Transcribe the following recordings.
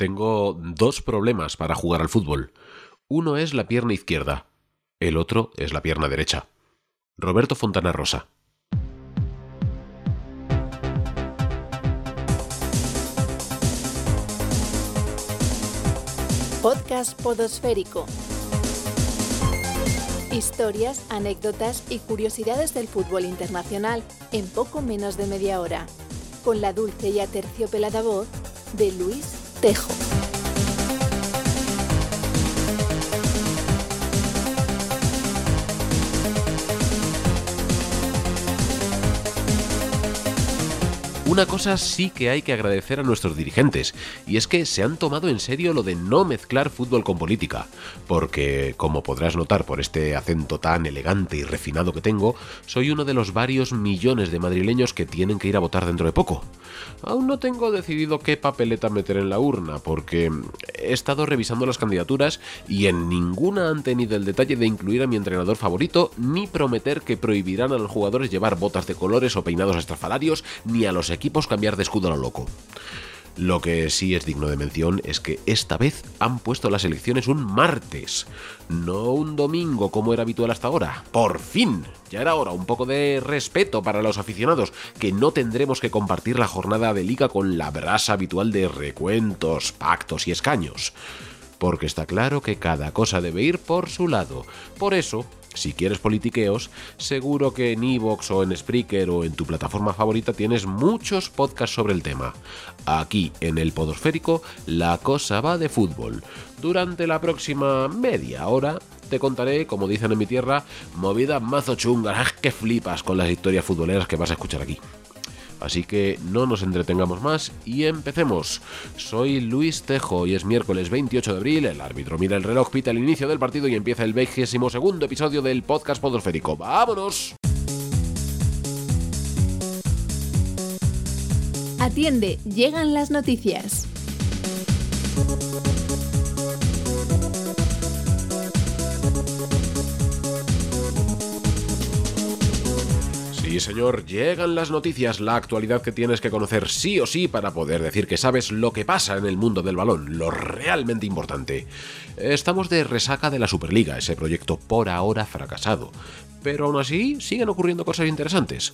Tengo dos problemas para jugar al fútbol. Uno es la pierna izquierda, el otro es la pierna derecha. Roberto Fontana Rosa. Podcast Podosférico. Historias, anécdotas y curiosidades del fútbol internacional en poco menos de media hora. Con la dulce y aterciopelada voz de Luis Tejo. Una cosa sí que hay que agradecer a nuestros dirigentes, y es que se han tomado en serio lo de no mezclar fútbol con política, porque, como podrás notar por este acento tan elegante y refinado que tengo, soy uno de los varios millones de madrileños que tienen que ir a votar dentro de poco. Aún no tengo decidido qué papeleta meter en la urna, porque he estado revisando las candidaturas y en ninguna han tenido el detalle de incluir a mi entrenador favorito, ni prometer que prohibirán a los jugadores llevar botas de colores o peinados estrafalarios, ni a los equipos cambiar de escudo a lo loco. Lo que sí es digno de mención es que esta vez han puesto las elecciones un martes, no un domingo como era habitual hasta ahora. ¡Por fin! Ya era hora, un poco de respeto para los aficionados, que no tendremos que compartir la jornada de liga con la brasa habitual de recuentos, pactos y escaños. Porque está claro que cada cosa debe ir por su lado. Por eso, si quieres politiqueos, seguro que en Evox o en Spreaker o en tu plataforma favorita tienes muchos podcasts sobre el tema. Aquí, en el Podosférico, la cosa va de fútbol. Durante la próxima media hora te contaré, como dicen en mi tierra, movidas mazo chungas, que flipas con las historias futboleras que vas a escuchar aquí. Así que no nos entretengamos más y empecemos. Soy Luis Tejo y es miércoles 28 de abril, el árbitro mira el reloj, pita el inicio del partido y empieza el 22 segundo episodio del podcast podosférico. ¡Vámonos! Atiende, llegan las noticias. Sí, señor, llegan las noticias, la actualidad que tienes que conocer sí o sí para poder decir que sabes lo que pasa en el mundo del balón, lo realmente importante. Estamos de resaca de la Superliga, ese proyecto por ahora fracasado, pero aún así siguen ocurriendo cosas interesantes.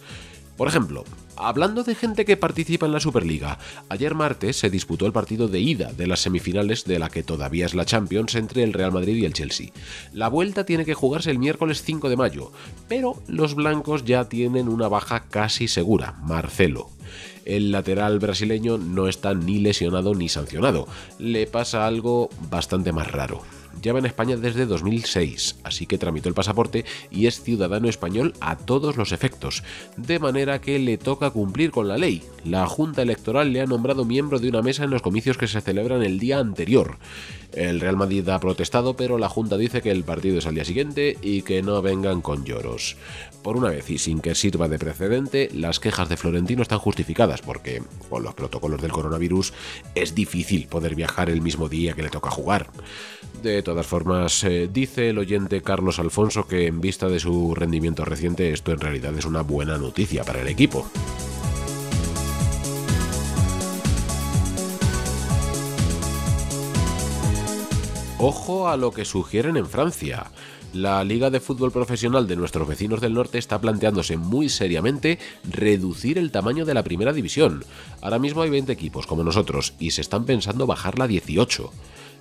Por ejemplo, hablando de gente que participa en la Superliga, ayer martes se disputó el partido de ida de las semifinales de la que todavía es la Champions entre el Real Madrid y el Chelsea. La vuelta tiene que jugarse el miércoles 5 de mayo, pero los blancos ya tienen una baja casi segura, Marcelo. El lateral brasileño no está ni lesionado ni sancionado, le pasa algo bastante más raro lleva en España desde 2006, así que tramitó el pasaporte y es ciudadano español a todos los efectos, de manera que le toca cumplir con la ley. La Junta Electoral le ha nombrado miembro de una mesa en los comicios que se celebran el día anterior. El Real Madrid ha protestado, pero la Junta dice que el partido es al día siguiente y que no vengan con lloros. Por una vez y sin que sirva de precedente, las quejas de Florentino están justificadas porque, con los protocolos del coronavirus, es difícil poder viajar el mismo día que le toca jugar. De todas formas, eh, dice el oyente Carlos Alfonso que en vista de su rendimiento reciente esto en realidad es una buena noticia para el equipo. Ojo a lo que sugieren en Francia. La Liga de Fútbol Profesional de nuestros vecinos del norte está planteándose muy seriamente reducir el tamaño de la primera división. Ahora mismo hay 20 equipos como nosotros y se están pensando bajarla a 18.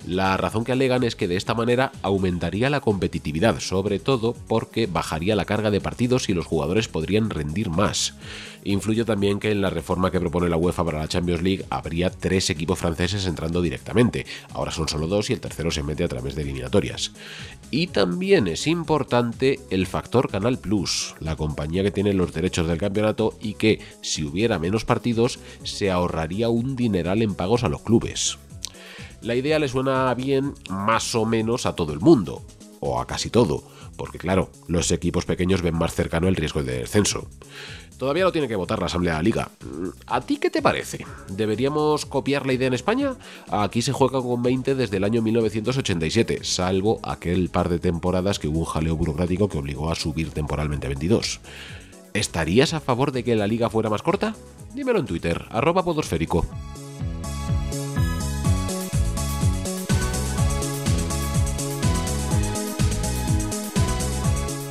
La razón que alegan es que de esta manera aumentaría la competitividad, sobre todo porque bajaría la carga de partidos y los jugadores podrían rendir más. Influye también que en la reforma que propone la UEFA para la Champions League habría tres equipos franceses entrando directamente, ahora son solo dos y el tercero se mete a través de eliminatorias. Y también es importante el factor Canal Plus, la compañía que tiene los derechos del campeonato y que, si hubiera menos partidos, se ahorraría un dineral en pagos a los clubes. La idea le suena bien más o menos a todo el mundo, o a casi todo, porque claro, los equipos pequeños ven más cercano el riesgo de descenso. Todavía lo tiene que votar la Asamblea de la Liga. ¿A ti qué te parece? ¿Deberíamos copiar la idea en España? Aquí se juega con 20 desde el año 1987, salvo aquel par de temporadas que hubo un jaleo burocrático que obligó a subir temporalmente a 22. ¿Estarías a favor de que la liga fuera más corta? Dímelo en Twitter, arroba podosférico.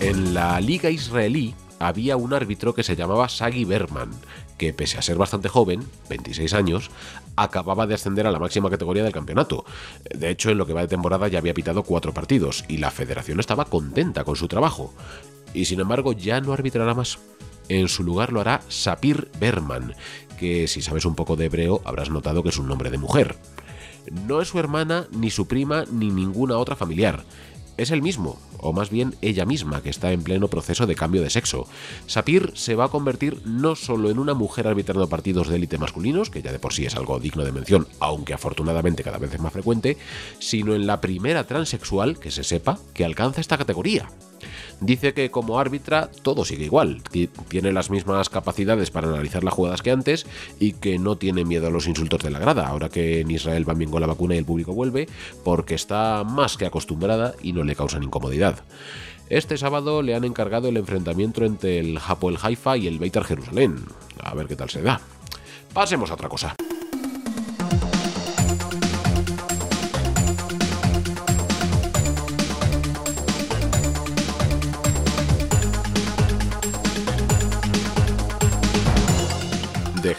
En la liga israelí había un árbitro que se llamaba Sagi Berman, que pese a ser bastante joven, 26 años, acababa de ascender a la máxima categoría del campeonato. De hecho, en lo que va de temporada ya había pitado cuatro partidos y la federación estaba contenta con su trabajo. Y sin embargo ya no arbitrará más. En su lugar lo hará Sapir Berman, que si sabes un poco de hebreo habrás notado que es un nombre de mujer. No es su hermana, ni su prima, ni ninguna otra familiar es el mismo, o más bien ella misma, que está en pleno proceso de cambio de sexo. Sapir se va a convertir no solo en una mujer arbitrando partidos de élite masculinos, que ya de por sí es algo digno de mención, aunque afortunadamente cada vez es más frecuente, sino en la primera transexual, que se sepa, que alcanza esta categoría. Dice que como árbitra todo sigue igual, que tiene las mismas capacidades para analizar las jugadas que antes y que no tiene miedo a los insultos de la grada, ahora que en Israel van bien con la vacuna y el público vuelve, porque está más que acostumbrada y no le causan incomodidad. Este sábado le han encargado el enfrentamiento entre el Hapoel Haifa y el Beitar Jerusalén. A ver qué tal se da. Pasemos a otra cosa.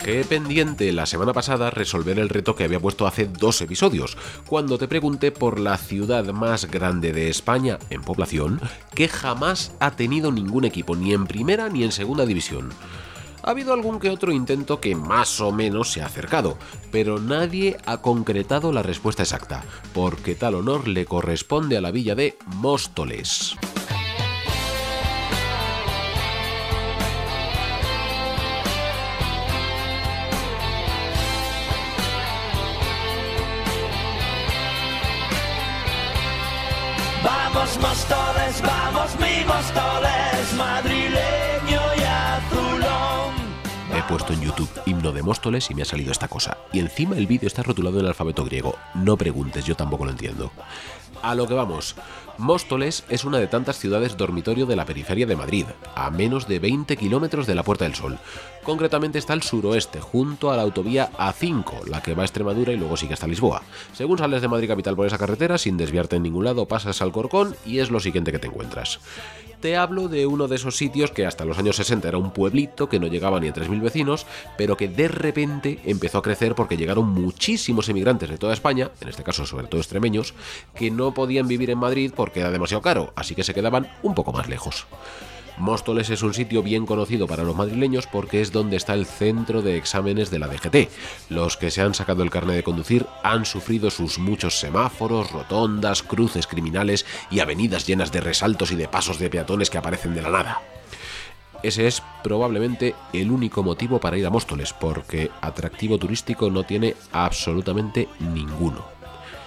Dejé pendiente la semana pasada resolver el reto que había puesto hace dos episodios, cuando te pregunté por la ciudad más grande de España en población que jamás ha tenido ningún equipo, ni en primera ni en segunda división. Ha habido algún que otro intento que más o menos se ha acercado, pero nadie ha concretado la respuesta exacta, porque tal honor le corresponde a la villa de Móstoles. Vamos mi Móstoles, madrileño y azulón. He puesto en YouTube himno de Móstoles y me ha salido esta cosa. Y encima el vídeo está rotulado en el alfabeto griego. No preguntes, yo tampoco lo entiendo. A lo que vamos. Móstoles es una de tantas ciudades dormitorio de la periferia de Madrid, a menos de 20 kilómetros de la Puerta del Sol. Concretamente está al suroeste, junto a la autovía A5, la que va a Extremadura y luego sigue hasta Lisboa. Según sales de Madrid capital por esa carretera, sin desviarte en ningún lado, pasas al Corcón y es lo siguiente que te encuentras. Te hablo de uno de esos sitios que hasta los años 60 era un pueblito que no llegaba ni a 3.000 vecinos, pero que de repente empezó a crecer porque llegaron muchísimos emigrantes de toda España, en este caso sobre todo extremeños, que no podían vivir en Madrid porque era demasiado caro, así que se quedaban un poco más lejos. Móstoles es un sitio bien conocido para los madrileños porque es donde está el centro de exámenes de la DGT. Los que se han sacado el carnet de conducir han sufrido sus muchos semáforos, rotondas, cruces criminales y avenidas llenas de resaltos y de pasos de peatones que aparecen de la nada. Ese es probablemente el único motivo para ir a Móstoles, porque atractivo turístico no tiene absolutamente ninguno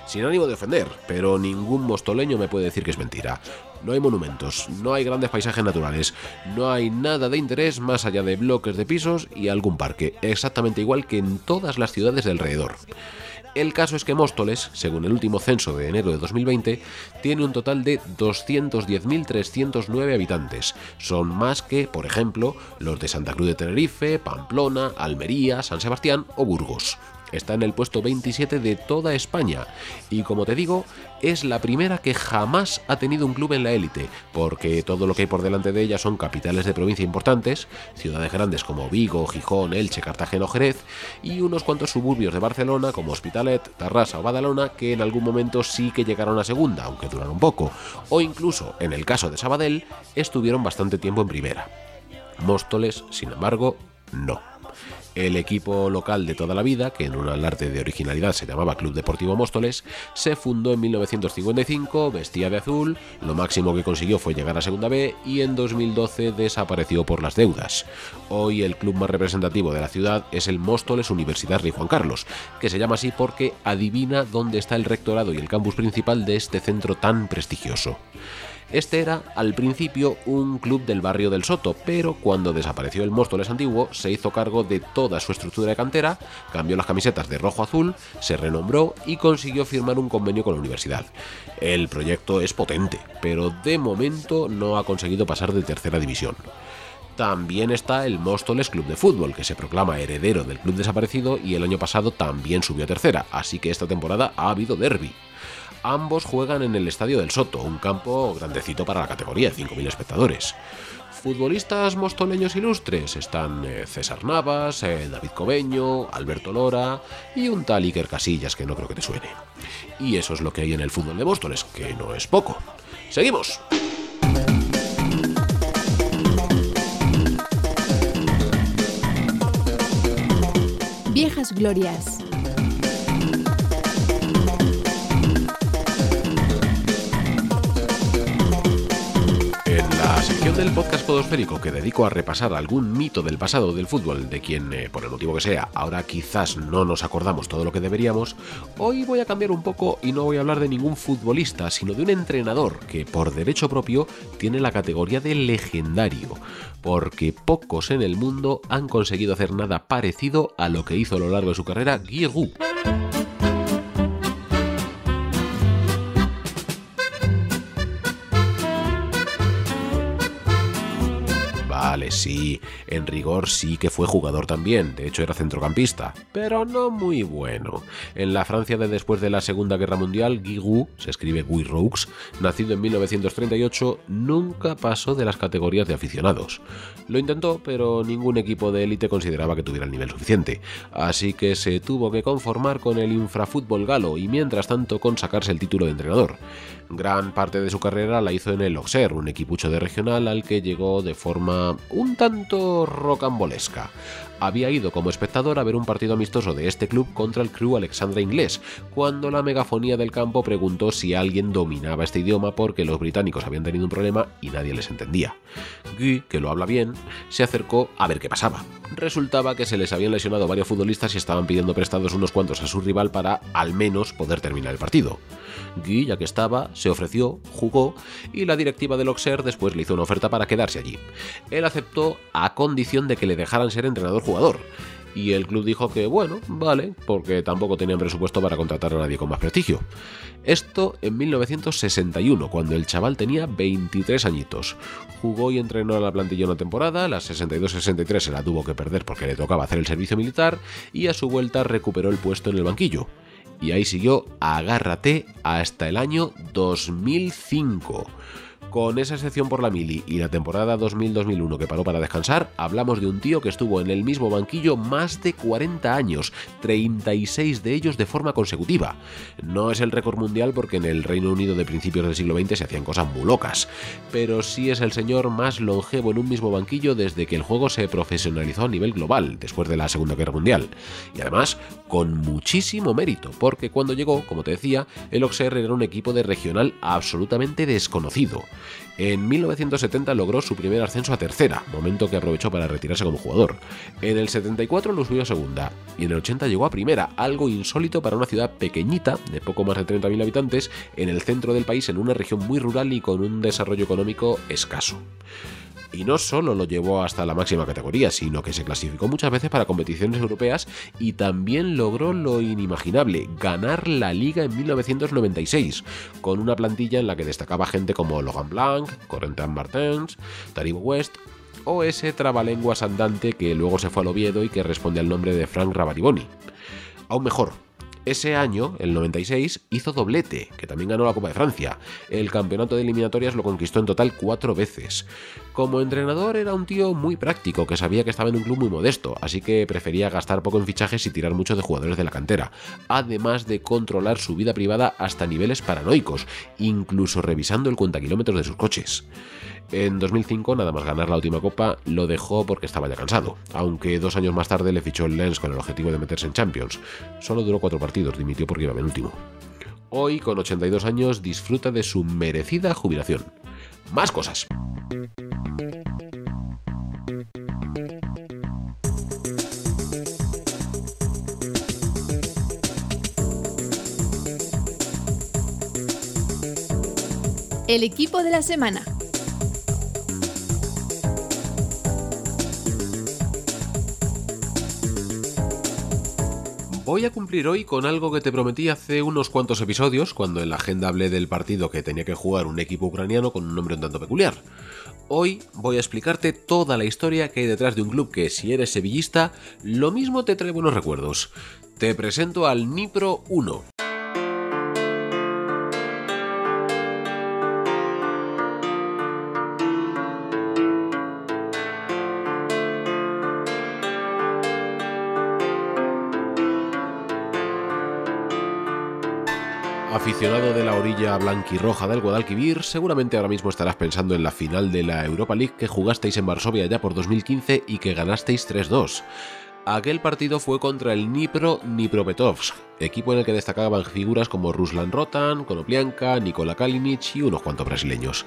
sin ánimo de ofender, pero ningún mostoleño me puede decir que es mentira. No hay monumentos, no hay grandes paisajes naturales, no hay nada de interés más allá de bloques de pisos y algún parque, exactamente igual que en todas las ciudades de alrededor. El caso es que Móstoles, según el último censo de enero de 2020, tiene un total de 210.309 habitantes. Son más que, por ejemplo, los de Santa Cruz de Tenerife, Pamplona, Almería, San Sebastián o Burgos. Está en el puesto 27 de toda España y como te digo, es la primera que jamás ha tenido un club en la élite, porque todo lo que hay por delante de ella son capitales de provincia importantes, ciudades grandes como Vigo, Gijón, Elche, Cartagena o Jerez, y unos cuantos suburbios de Barcelona como Hospitalet, Tarrasa o Badalona que en algún momento sí que llegaron a segunda, aunque duraron poco, o incluso, en el caso de Sabadell, estuvieron bastante tiempo en primera. Móstoles, sin embargo, no. El equipo local de toda la vida, que en un alarde de originalidad se llamaba Club Deportivo Móstoles, se fundó en 1955, vestía de azul, lo máximo que consiguió fue llegar a Segunda B y en 2012 desapareció por las deudas. Hoy el club más representativo de la ciudad es el Móstoles Universidad Rey Juan Carlos, que se llama así porque adivina dónde está el rectorado y el campus principal de este centro tan prestigioso. Este era, al principio, un club del barrio del Soto, pero cuando desapareció el Móstoles antiguo, se hizo cargo de toda su estructura de cantera, cambió las camisetas de rojo-azul, se renombró y consiguió firmar un convenio con la universidad. El proyecto es potente, pero de momento no ha conseguido pasar de tercera división también está el Móstoles Club de Fútbol, que se proclama heredero del club desaparecido y el año pasado también subió a tercera, así que esta temporada ha habido derby. Ambos juegan en el Estadio del Soto, un campo grandecito para la categoría, 5.000 espectadores. Futbolistas mostoleños ilustres están eh, César Navas, eh, David Cobeño, Alberto Lora y un tal Iker Casillas que no creo que te suene. Y eso es lo que hay en el fútbol de Móstoles, que no es poco. ¡Seguimos! Viejas Glorias. Del podcast podosférico que dedico a repasar algún mito del pasado del fútbol de quien, eh, por el motivo que sea, ahora quizás no nos acordamos todo lo que deberíamos, hoy voy a cambiar un poco y no voy a hablar de ningún futbolista, sino de un entrenador que por derecho propio tiene la categoría de legendario, porque pocos en el mundo han conseguido hacer nada parecido a lo que hizo a lo largo de su carrera Giroud. Sí, en rigor sí que fue jugador también, de hecho era centrocampista, pero no muy bueno. En la Francia de después de la Segunda Guerra Mundial, Giroud, se escribe Guy Roux, nacido en 1938, nunca pasó de las categorías de aficionados. Lo intentó, pero ningún equipo de élite consideraba que tuviera el nivel suficiente, así que se tuvo que conformar con el infrafútbol galo y mientras tanto con sacarse el título de entrenador. Gran parte de su carrera la hizo en el Auxerre, un equipucho de regional al que llegó de forma un tanto rocambolesca. Había ido como espectador a ver un partido amistoso de este club contra el Crew Alexandra Inglés, cuando la megafonía del campo preguntó si alguien dominaba este idioma porque los británicos habían tenido un problema y nadie les entendía. Guy, que lo habla bien, se acercó a ver qué pasaba. Resultaba que se les habían lesionado varios futbolistas y estaban pidiendo prestados unos cuantos a su rival para al menos poder terminar el partido. Guy, ya que estaba, se ofreció, jugó y la directiva del Auxerre después le hizo una oferta para quedarse allí. Él aceptó a condición de que le dejaran ser entrenador jugador. Y el club dijo que bueno, vale, porque tampoco tenían presupuesto para contratar a nadie con más prestigio. Esto en 1961, cuando el chaval tenía 23 añitos. Jugó y entrenó a la plantilla una temporada, la 62-63 se la tuvo que perder porque le tocaba hacer el servicio militar y a su vuelta recuperó el puesto en el banquillo y ahí siguió Agárrate hasta el año 2005. Con esa excepción por la mili y la temporada 2000-2001 que paró para descansar, hablamos de un tío que estuvo en el mismo banquillo más de 40 años, 36 de ellos de forma consecutiva. No es el récord mundial porque en el Reino Unido de principios del siglo XX se hacían cosas muy locas, pero sí es el señor más longevo en un mismo banquillo desde que el juego se profesionalizó a nivel global, después de la Segunda Guerra Mundial. Y además, con muchísimo mérito, porque cuando llegó, como te decía, el Auxerre era un equipo de regional absolutamente desconocido. En 1970 logró su primer ascenso a tercera, momento que aprovechó para retirarse como jugador. En el 74 lo subió a segunda y en el 80 llegó a primera, algo insólito para una ciudad pequeñita, de poco más de 30.000 habitantes, en el centro del país, en una región muy rural y con un desarrollo económico escaso. Y no solo lo llevó hasta la máxima categoría, sino que se clasificó muchas veces para competiciones europeas y también logró lo inimaginable, ganar la liga en 1996, con una plantilla en la que destacaba gente como Logan Blanc, Corentin Martens, Taribo West o ese trabalenguas andante que luego se fue al Oviedo y que responde al nombre de Frank Rabariboni. Aún mejor, ese año, el 96, hizo doblete, que también ganó la Copa de Francia. El campeonato de eliminatorias lo conquistó en total cuatro veces. Como entrenador era un tío muy práctico, que sabía que estaba en un club muy modesto, así que prefería gastar poco en fichajes y tirar mucho de jugadores de la cantera, además de controlar su vida privada hasta niveles paranoicos, incluso revisando el cuentakilómetros de sus coches. En 2005, nada más ganar la última copa, lo dejó porque estaba ya cansado, aunque dos años más tarde le fichó el Lens con el objetivo de meterse en Champions. Solo duró cuatro partidos, dimitió porque iba último. Hoy, con 82 años, disfruta de su merecida jubilación. Más cosas. El equipo de la semana. Voy a cumplir hoy con algo que te prometí hace unos cuantos episodios, cuando en la agenda hablé del partido que tenía que jugar un equipo ucraniano con un nombre un tanto peculiar. Hoy voy a explicarte toda la historia que hay detrás de un club que, si eres sevillista, lo mismo te trae buenos recuerdos. Te presento al Nipro 1. Orilla blanquirroja del Guadalquivir, seguramente ahora mismo estarás pensando en la final de la Europa League que jugasteis en Varsovia ya por 2015 y que ganasteis 3-2. Aquel partido fue contra el Dnipro Dnipropetrovsk, equipo en el que destacaban figuras como Ruslan Rotan, Konoplianka, Nikola Kalinic y unos cuantos brasileños.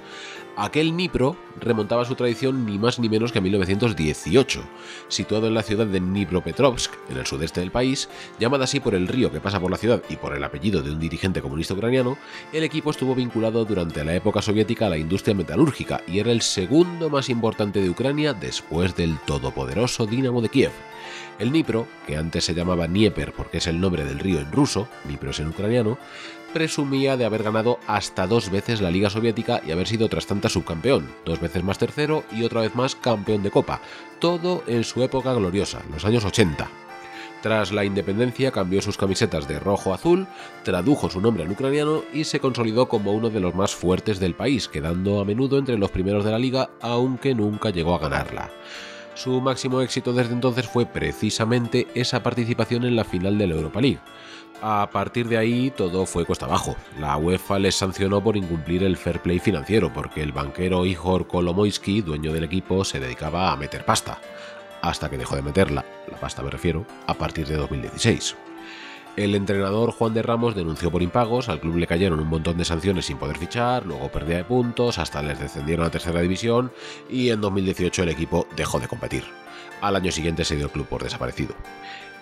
Aquel Dnipro remontaba su tradición ni más ni menos que a 1918. Situado en la ciudad de Dnipropetrovsk, en el sudeste del país, llamada así por el río que pasa por la ciudad y por el apellido de un dirigente comunista ucraniano, el equipo estuvo vinculado durante la época soviética a la industria metalúrgica y era el segundo más importante de Ucrania después del todopoderoso Dinamo de Kiev. El Dnipro, que antes se llamaba Dnieper porque es el nombre del río en ruso, Dnipro es en ucraniano, presumía de haber ganado hasta dos veces la Liga Soviética y haber sido tras tanta subcampeón, dos veces más tercero y otra vez más campeón de Copa, todo en su época gloriosa, los años 80. Tras la independencia cambió sus camisetas de rojo a azul, tradujo su nombre al ucraniano y se consolidó como uno de los más fuertes del país, quedando a menudo entre los primeros de la liga, aunque nunca llegó a ganarla. Su máximo éxito desde entonces fue precisamente esa participación en la final de la Europa League. A partir de ahí todo fue cuesta abajo. La UEFA les sancionó por incumplir el fair play financiero porque el banquero Igor Kolomoisky, dueño del equipo, se dedicaba a meter pasta. Hasta que dejó de meterla, la pasta me refiero, a partir de 2016. El entrenador Juan de Ramos denunció por impagos, al club le cayeron un montón de sanciones sin poder fichar, luego pérdida de puntos, hasta les descendieron a tercera división y en 2018 el equipo dejó de competir. Al año siguiente se dio el club por desaparecido.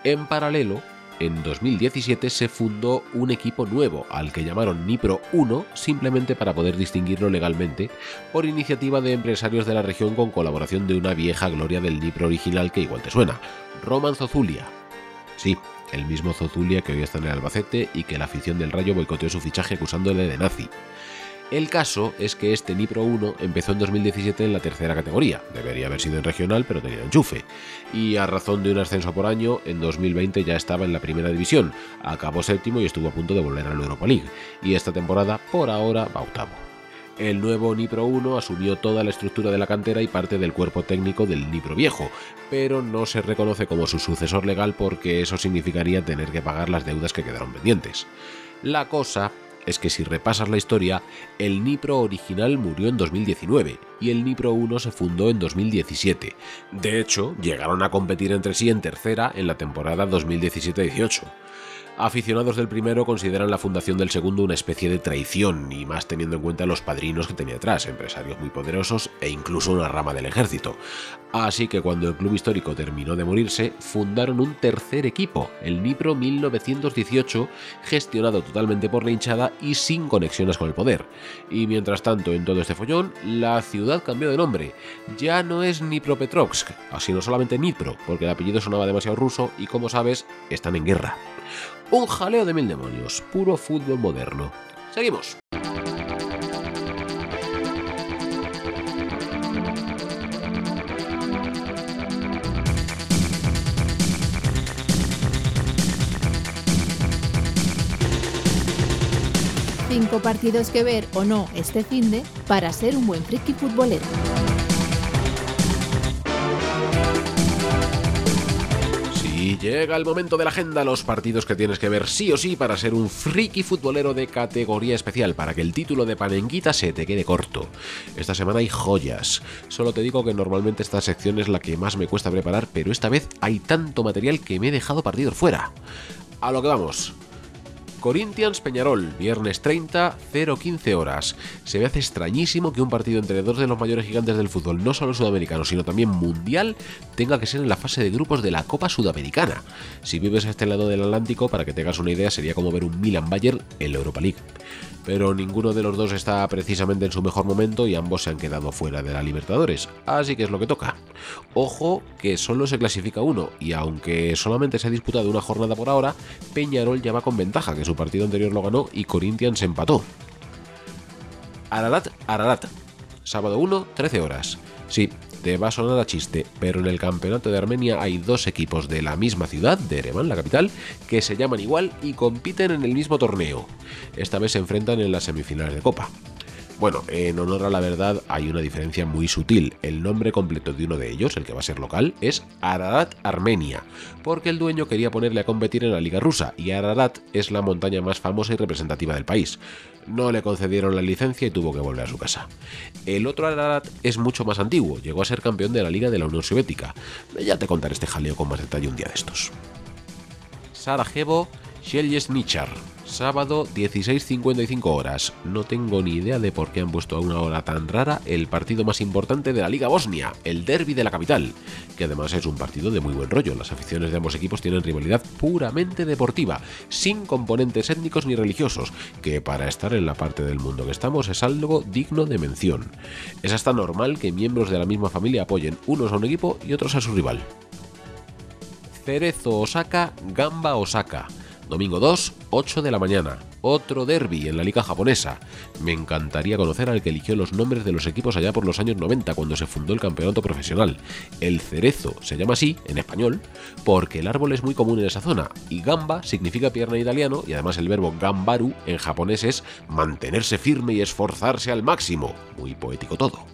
En paralelo, en 2017 se fundó un equipo nuevo, al que llamaron Nipro 1, simplemente para poder distinguirlo legalmente, por iniciativa de empresarios de la región con colaboración de una vieja gloria del Nipro original que igual te suena, Roman Zozulia. Sí, el mismo Zozulia que hoy está en el Albacete y que la afición del Rayo boicoteó su fichaje acusándole de nazi. El caso es que este Nipro 1 empezó en 2017 en la tercera categoría, debería haber sido en regional pero tenía enchufe, y a razón de un ascenso por año, en 2020 ya estaba en la primera división, acabó séptimo y estuvo a punto de volver a la Europa League, y esta temporada por ahora va octavo. El nuevo Nipro 1 asumió toda la estructura de la cantera y parte del cuerpo técnico del Nipro viejo, pero no se reconoce como su sucesor legal porque eso significaría tener que pagar las deudas que quedaron pendientes. La cosa es que si repasas la historia, el Nipro original murió en 2019 y el Nipro 1 se fundó en 2017. De hecho, llegaron a competir entre sí en tercera en la temporada 2017-18. Aficionados del primero consideran la fundación del segundo una especie de traición, y más teniendo en cuenta los padrinos que tenía atrás, empresarios muy poderosos e incluso una rama del ejército. Así que cuando el club histórico terminó de morirse, fundaron un tercer equipo, el Nipro 1918, gestionado totalmente por la hinchada y sin conexiones con el poder. Y mientras tanto, en todo este follón, la ciudad cambió de nombre. Ya no es Dnipropetrovsk, sino solamente Nipro, porque el apellido sonaba demasiado ruso y como sabes, están en guerra. Un jaleo de mil demonios, puro fútbol moderno. Seguimos. Cinco partidos que ver o no este finde para ser un buen friki futbolero. Y llega el momento de la agenda, los partidos que tienes que ver sí o sí para ser un friki futbolero de categoría especial, para que el título de Panenguita se te quede corto. Esta semana hay joyas. Solo te digo que normalmente esta sección es la que más me cuesta preparar, pero esta vez hay tanto material que me he dejado partidos fuera. A lo que vamos. Corinthians Peñarol, viernes 30, 0-15 horas. Se me hace extrañísimo que un partido entre dos de los mayores gigantes del fútbol, no solo sudamericano, sino también mundial, tenga que ser en la fase de grupos de la Copa Sudamericana. Si vives a este lado del Atlántico, para que tengas una idea, sería como ver un Milan Bayern en la Europa League. Pero ninguno de los dos está precisamente en su mejor momento y ambos se han quedado fuera de la Libertadores, así que es lo que toca. Ojo que solo se clasifica uno y aunque solamente se ha disputado una jornada por ahora, Peñarol ya con ventaja, que su partido anterior lo ganó y Corinthians empató. Ararat, Ararat. Sábado 1, 13 horas. Sí, te va a sonar a chiste, pero en el campeonato de Armenia hay dos equipos de la misma ciudad, de Ereván, la capital, que se llaman igual y compiten en el mismo torneo. Esta vez se enfrentan en las semifinales de Copa. Bueno, en honor a la verdad hay una diferencia muy sutil. El nombre completo de uno de ellos, el que va a ser local, es Ararat Armenia, porque el dueño quería ponerle a competir en la liga rusa y Ararat es la montaña más famosa y representativa del país. No le concedieron la licencia y tuvo que volver a su casa. El otro Ararat es mucho más antiguo, llegó a ser campeón de la Liga de la Unión Soviética. Ya te contaré este jaleo con más detalle un día de estos. Sarajevo, Nichar. Sábado 16.55 horas. No tengo ni idea de por qué han puesto a una hora tan rara el partido más importante de la Liga Bosnia, el derby de la capital, que además es un partido de muy buen rollo. Las aficiones de ambos equipos tienen rivalidad puramente deportiva, sin componentes étnicos ni religiosos, que para estar en la parte del mundo que estamos es algo digno de mención. Es hasta normal que miembros de la misma familia apoyen unos a un equipo y otros a su rival. Cerezo Osaka, Gamba Osaka. Domingo 2, 8 de la mañana. Otro derby en la liga japonesa. Me encantaría conocer al que eligió los nombres de los equipos allá por los años 90 cuando se fundó el campeonato profesional. El cerezo se llama así, en español, porque el árbol es muy común en esa zona y gamba significa pierna en italiano y además el verbo gambaru en japonés es mantenerse firme y esforzarse al máximo. Muy poético todo.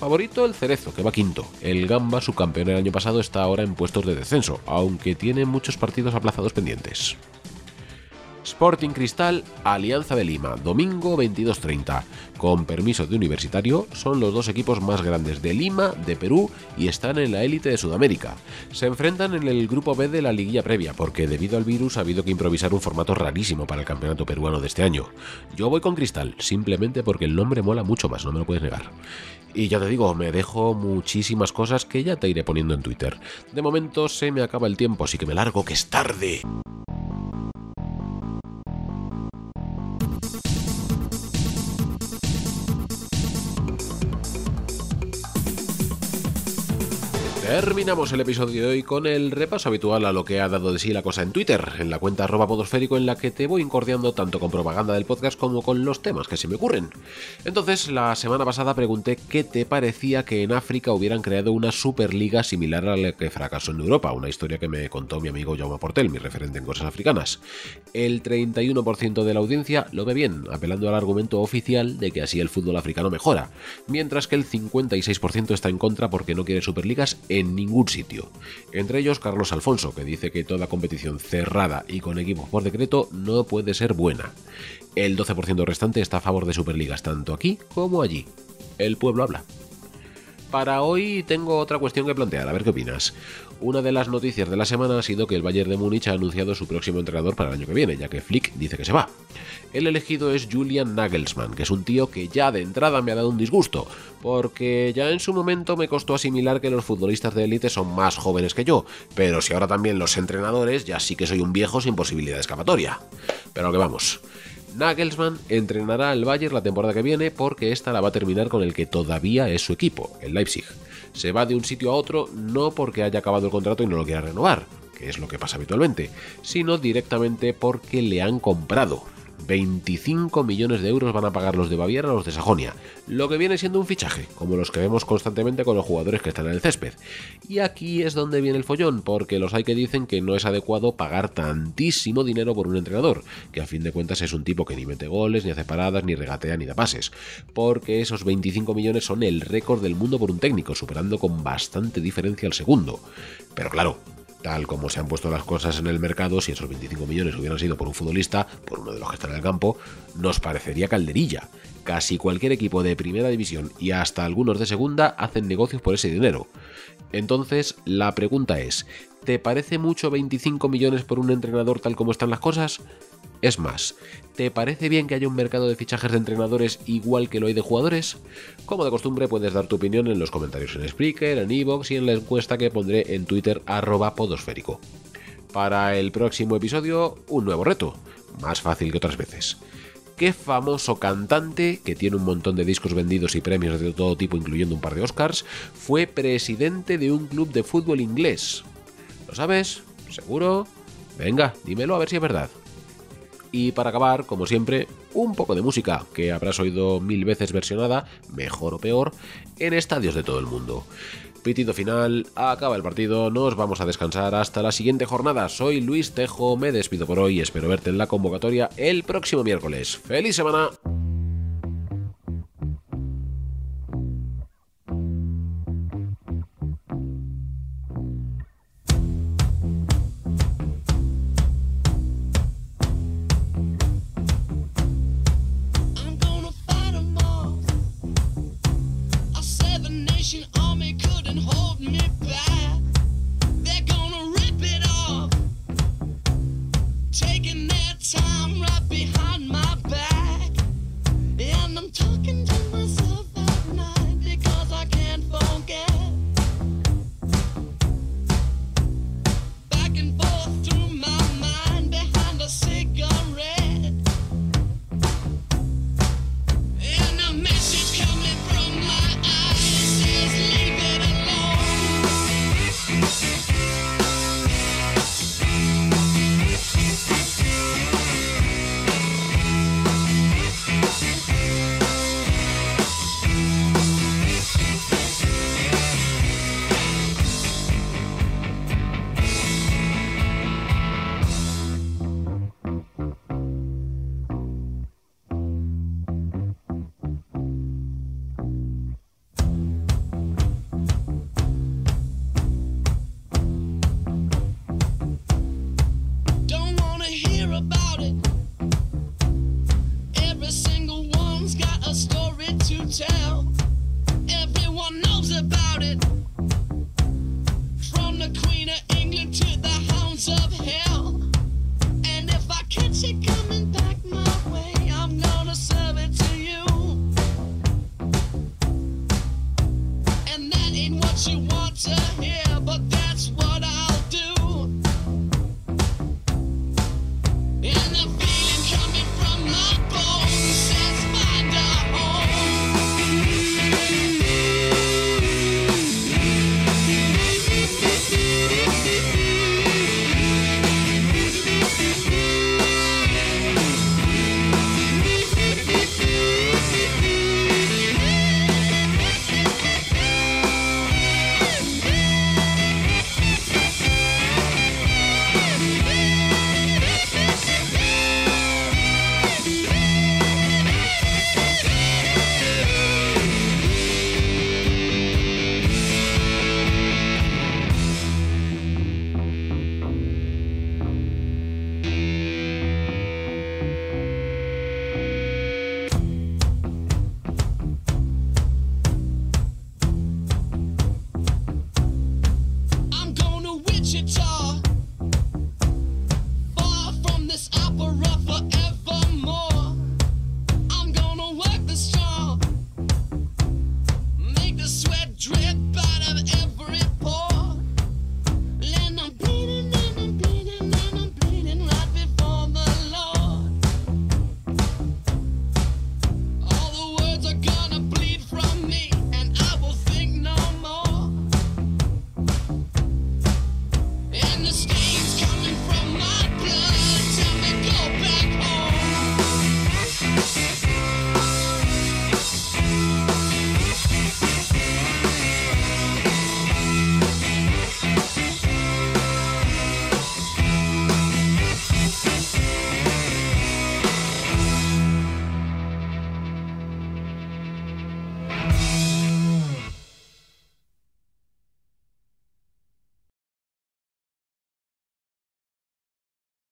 Favorito el Cerezo, que va quinto. El Gamba, subcampeón el año pasado, está ahora en puestos de descenso, aunque tiene muchos partidos aplazados pendientes. Sporting Cristal, Alianza de Lima, domingo 22.30. Con permiso de universitario, son los dos equipos más grandes de Lima, de Perú y están en la élite de Sudamérica. Se enfrentan en el grupo B de la liguilla previa, porque debido al virus ha habido que improvisar un formato rarísimo para el campeonato peruano de este año. Yo voy con Cristal, simplemente porque el nombre mola mucho más, no me lo puedes negar. Y ya te digo, me dejo muchísimas cosas que ya te iré poniendo en Twitter. De momento se me acaba el tiempo, así que me largo que es tarde. Terminamos el episodio de hoy con el repaso habitual a lo que ha dado de sí la cosa en Twitter, en la cuenta arroba podosférico en la que te voy incordiando tanto con propaganda del podcast como con los temas que se me ocurren. Entonces, la semana pasada pregunté qué te parecía que en África hubieran creado una superliga similar a la que fracasó en Europa, una historia que me contó mi amigo Jaume Portel, mi referente en cosas africanas. El 31% de la audiencia lo ve bien, apelando al argumento oficial de que así el fútbol africano mejora, mientras que el 56% está en contra porque no quiere superligas ningún sitio. Entre ellos Carlos Alfonso, que dice que toda competición cerrada y con equipos por decreto no puede ser buena. El 12% restante está a favor de Superligas tanto aquí como allí. El pueblo habla. Para hoy tengo otra cuestión que plantear, a ver qué opinas. Una de las noticias de la semana ha sido que el Bayern de Múnich ha anunciado su próximo entrenador para el año que viene, ya que Flick dice que se va. El elegido es Julian Nagelsmann, que es un tío que ya de entrada me ha dado un disgusto, porque ya en su momento me costó asimilar que los futbolistas de élite son más jóvenes que yo, pero si ahora también los entrenadores, ya sí que soy un viejo sin posibilidad de escapatoria. Pero que vamos. Nagelsmann entrenará al Bayern la temporada que viene porque esta la va a terminar con el que todavía es su equipo, el Leipzig. Se va de un sitio a otro no porque haya acabado el contrato y no lo quiera renovar, que es lo que pasa habitualmente, sino directamente porque le han comprado. 25 millones de euros van a pagar los de Baviera a los de Sajonia, lo que viene siendo un fichaje, como los que vemos constantemente con los jugadores que están en el césped. Y aquí es donde viene el follón, porque los hay que dicen que no es adecuado pagar tantísimo dinero por un entrenador, que a fin de cuentas es un tipo que ni mete goles, ni hace paradas, ni regatea, ni da pases, porque esos 25 millones son el récord del mundo por un técnico, superando con bastante diferencia al segundo. Pero claro, tal como se han puesto las cosas en el mercado, si esos 25 millones hubieran sido por un futbolista, por uno de los que están en el campo, nos parecería calderilla. Casi cualquier equipo de primera división y hasta algunos de segunda hacen negocios por ese dinero. Entonces, la pregunta es, ¿te parece mucho 25 millones por un entrenador tal como están las cosas? Es más, ¿te parece bien que haya un mercado de fichajes de entrenadores igual que lo hay de jugadores? Como de costumbre puedes dar tu opinión en los comentarios en Spreaker, en Evox y en la encuesta que pondré en Twitter arroba podosférico. Para el próximo episodio, un nuevo reto, más fácil que otras veces. ¿Qué famoso cantante, que tiene un montón de discos vendidos y premios de todo tipo incluyendo un par de Oscars, fue presidente de un club de fútbol inglés? ¿Lo sabes? ¿Seguro? Venga, dímelo a ver si es verdad. Y para acabar, como siempre, un poco de música, que habrás oído mil veces versionada, mejor o peor, en estadios de todo el mundo. Pitido final, acaba el partido, nos vamos a descansar hasta la siguiente jornada. Soy Luis Tejo, me despido por hoy, espero verte en la convocatoria el próximo miércoles. ¡Feliz semana! Taking their time right behind my